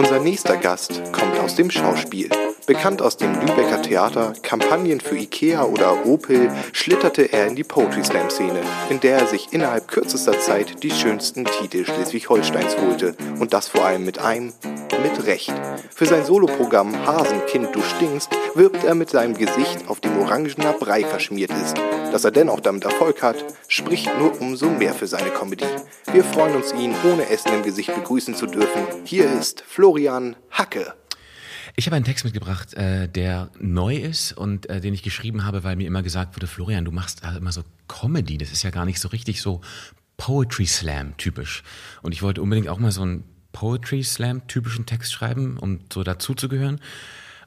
Unser nächster Gast kommt aus dem Schauspiel. Bekannt aus dem Lübecker Theater, Kampagnen für Ikea oder Opel, schlitterte er in die Poetry Slam Szene, in der er sich innerhalb kürzester Zeit die schönsten Titel Schleswig-Holsteins holte. Und das vor allem mit einem mit Recht. Für sein Soloprogramm Hasenkind, du stinkst, wirbt er mit seinem Gesicht, auf dem orangener Brei verschmiert ist. Dass er dennoch damit Erfolg hat, spricht nur umso mehr für seine Comedy. Wir freuen uns, ihn ohne Essen im Gesicht begrüßen zu dürfen. Hier ist Florian Hacke. Ich habe einen Text mitgebracht, äh, der neu ist und äh, den ich geschrieben habe, weil mir immer gesagt wurde, Florian, du machst halt immer so Comedy. Das ist ja gar nicht so richtig so Poetry Slam typisch. Und ich wollte unbedingt auch mal so einen Poetry Slam typischen Text schreiben, um so dazuzugehören.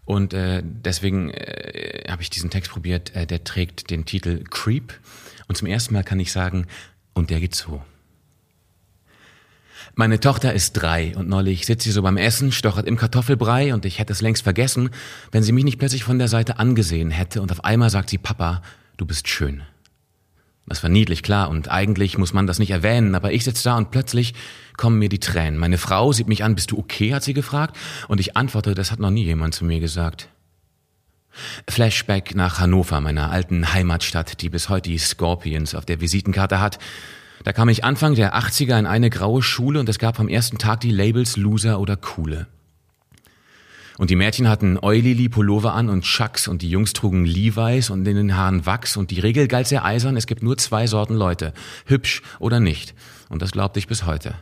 Und äh, deswegen äh, habe ich diesen Text probiert. Äh, der trägt den Titel Creep. Und zum ersten Mal kann ich sagen, und der geht so. Meine Tochter ist drei und neulich sitzt sie so beim Essen, stochert im Kartoffelbrei und ich hätte es längst vergessen, wenn sie mich nicht plötzlich von der Seite angesehen hätte und auf einmal sagt sie, Papa, du bist schön. Das war niedlich, klar, und eigentlich muss man das nicht erwähnen, aber ich sitze da und plötzlich kommen mir die Tränen. Meine Frau sieht mich an, bist du okay, hat sie gefragt, und ich antworte, das hat noch nie jemand zu mir gesagt. Flashback nach Hannover, meiner alten Heimatstadt, die bis heute die Scorpions auf der Visitenkarte hat. Da kam ich Anfang der 80er in eine graue Schule und es gab am ersten Tag die Labels Loser oder Coole. Und die Mädchen hatten Eulili Pullover an und Chucks und die Jungs trugen Levi's und in den Haaren Wachs und die Regel galt sehr eisern, es gibt nur zwei Sorten Leute, hübsch oder nicht. Und das glaubte ich bis heute.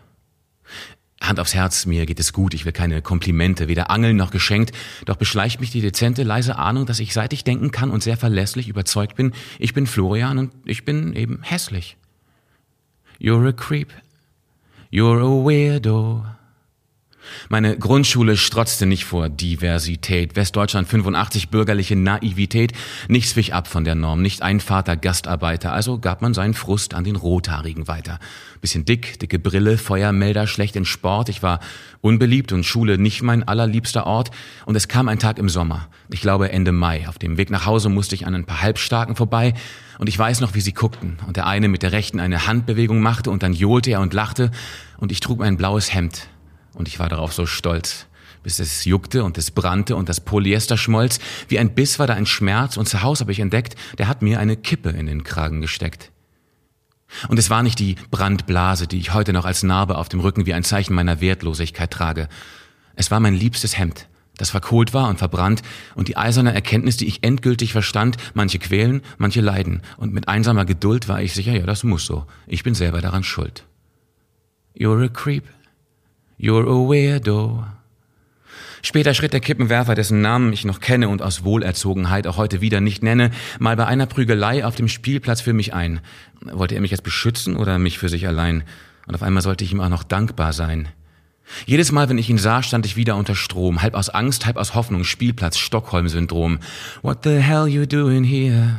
Hand aufs Herz, mir geht es gut, ich will keine Komplimente, weder angeln noch geschenkt, doch beschleicht mich die dezente, leise Ahnung, dass ich seit ich denken kann und sehr verlässlich überzeugt bin, ich bin Florian und ich bin eben hässlich. You're a creep. You're a weirdo. Meine Grundschule strotzte nicht vor Diversität. Westdeutschland 85 bürgerliche Naivität. Nichts wich ab von der Norm. Nicht ein Vater Gastarbeiter. Also gab man seinen Frust an den Rothaarigen weiter. Bisschen dick, dicke Brille, Feuermelder, schlecht in Sport. Ich war unbeliebt und Schule nicht mein allerliebster Ort. Und es kam ein Tag im Sommer. Ich glaube Ende Mai. Auf dem Weg nach Hause musste ich an ein paar Halbstarken vorbei. Und ich weiß noch, wie sie guckten. Und der eine mit der rechten eine Handbewegung machte und dann johlte er und lachte. Und ich trug mein blaues Hemd und ich war darauf so stolz, bis es juckte und es brannte und das Polyester schmolz. Wie ein Biss war da ein Schmerz und zu Hause habe ich entdeckt, der hat mir eine Kippe in den Kragen gesteckt. Und es war nicht die Brandblase, die ich heute noch als Narbe auf dem Rücken wie ein Zeichen meiner Wertlosigkeit trage. Es war mein liebstes Hemd, das verkohlt war und verbrannt und die eiserne Erkenntnis, die ich endgültig verstand, manche quälen, manche leiden. Und mit einsamer Geduld war ich sicher, ja, das muss so. Ich bin selber daran schuld. You're a creep, You're a weirdo. Später schritt der Kippenwerfer, dessen Namen ich noch kenne und aus Wohlerzogenheit auch heute wieder nicht nenne, mal bei einer Prügelei auf dem Spielplatz für mich ein. Wollte er mich jetzt beschützen oder mich für sich allein? Und auf einmal sollte ich ihm auch noch dankbar sein. Jedes Mal, wenn ich ihn sah, stand ich wieder unter Strom, halb aus Angst, halb aus Hoffnung, Spielplatz, Stockholm-Syndrom. What the hell you doing here?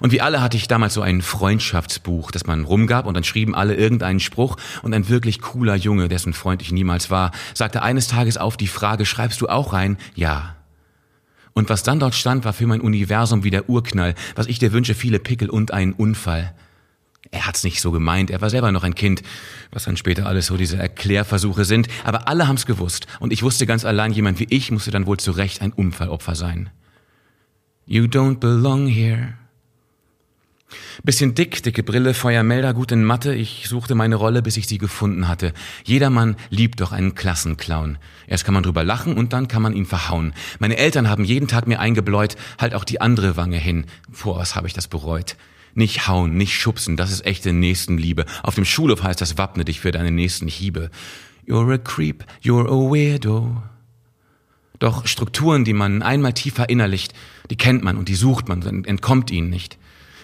Und wie alle hatte ich damals so ein Freundschaftsbuch, das man rumgab und dann schrieben alle irgendeinen Spruch und ein wirklich cooler Junge, dessen Freund ich niemals war, sagte eines Tages auf die Frage, schreibst du auch rein? Ja. Und was dann dort stand, war für mein Universum wie der Urknall, was ich dir wünsche, viele Pickel und einen Unfall. Er hat's nicht so gemeint, er war selber noch ein Kind, was dann später alles so diese Erklärversuche sind, aber alle haben's gewusst und ich wusste ganz allein, jemand wie ich musste dann wohl zu Recht ein Unfallopfer sein. You don't belong here. Bisschen dick, dicke Brille, Feuermelder, gut in Mathe. Ich suchte meine Rolle, bis ich sie gefunden hatte. Jedermann liebt doch einen Klassenclown. Erst kann man drüber lachen und dann kann man ihn verhauen. Meine Eltern haben jeden Tag mir eingebläut, halt auch die andere Wange hin. Vor was habe ich das bereut. Nicht hauen, nicht schubsen, das ist echte Nächstenliebe. Auf dem Schulhof heißt das wappne dich für deine nächsten Hiebe. You're a creep, you're a weirdo. Doch Strukturen, die man einmal tief verinnerlicht, die kennt man und die sucht man, entkommt ihnen nicht.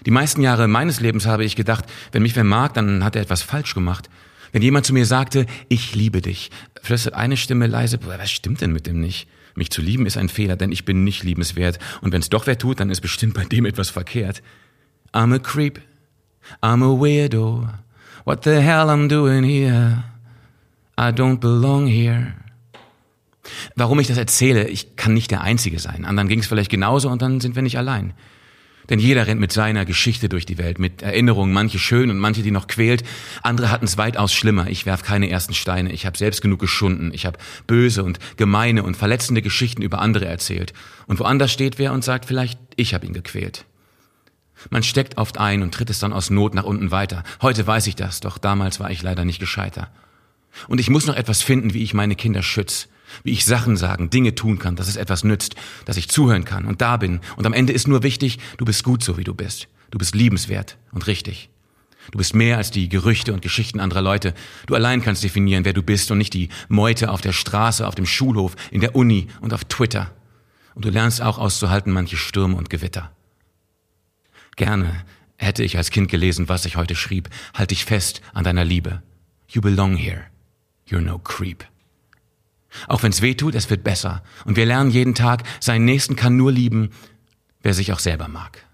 Die meisten Jahre meines Lebens habe ich gedacht, wenn mich wer mag, dann hat er etwas falsch gemacht. Wenn jemand zu mir sagte, ich liebe dich, flüstert eine Stimme leise, was stimmt denn mit dem nicht? Mich zu lieben ist ein Fehler, denn ich bin nicht liebenswert. Und wenn es doch wer tut, dann ist bestimmt bei dem etwas verkehrt. I'm a creep. I'm a weirdo. What the hell I'm doing here? I don't belong here. Warum ich das erzähle, ich kann nicht der Einzige sein. Anderen ging es vielleicht genauso und dann sind wir nicht allein. Denn jeder rennt mit seiner Geschichte durch die Welt, mit Erinnerungen, manche schön und manche, die noch quält. Andere hatten es weitaus schlimmer. Ich werf keine ersten Steine. Ich habe selbst genug geschunden. Ich habe böse und gemeine und verletzende Geschichten über andere erzählt. Und woanders steht wer und sagt vielleicht, ich habe ihn gequält. Man steckt oft ein und tritt es dann aus Not nach unten weiter. Heute weiß ich das, doch damals war ich leider nicht gescheiter. Und ich muss noch etwas finden, wie ich meine Kinder schütze wie ich Sachen sagen, Dinge tun kann, dass es etwas nützt, dass ich zuhören kann und da bin. Und am Ende ist nur wichtig, du bist gut so, wie du bist. Du bist liebenswert und richtig. Du bist mehr als die Gerüchte und Geschichten anderer Leute. Du allein kannst definieren, wer du bist und nicht die Meute auf der Straße, auf dem Schulhof, in der Uni und auf Twitter. Und du lernst auch auszuhalten manche Stürme und Gewitter. Gerne hätte ich als Kind gelesen, was ich heute schrieb. Halt dich fest an deiner Liebe. You belong here. You're no creep. Auch wenn es weh tut, es wird besser. Und wir lernen jeden Tag, seinen Nächsten kann nur lieben, wer sich auch selber mag.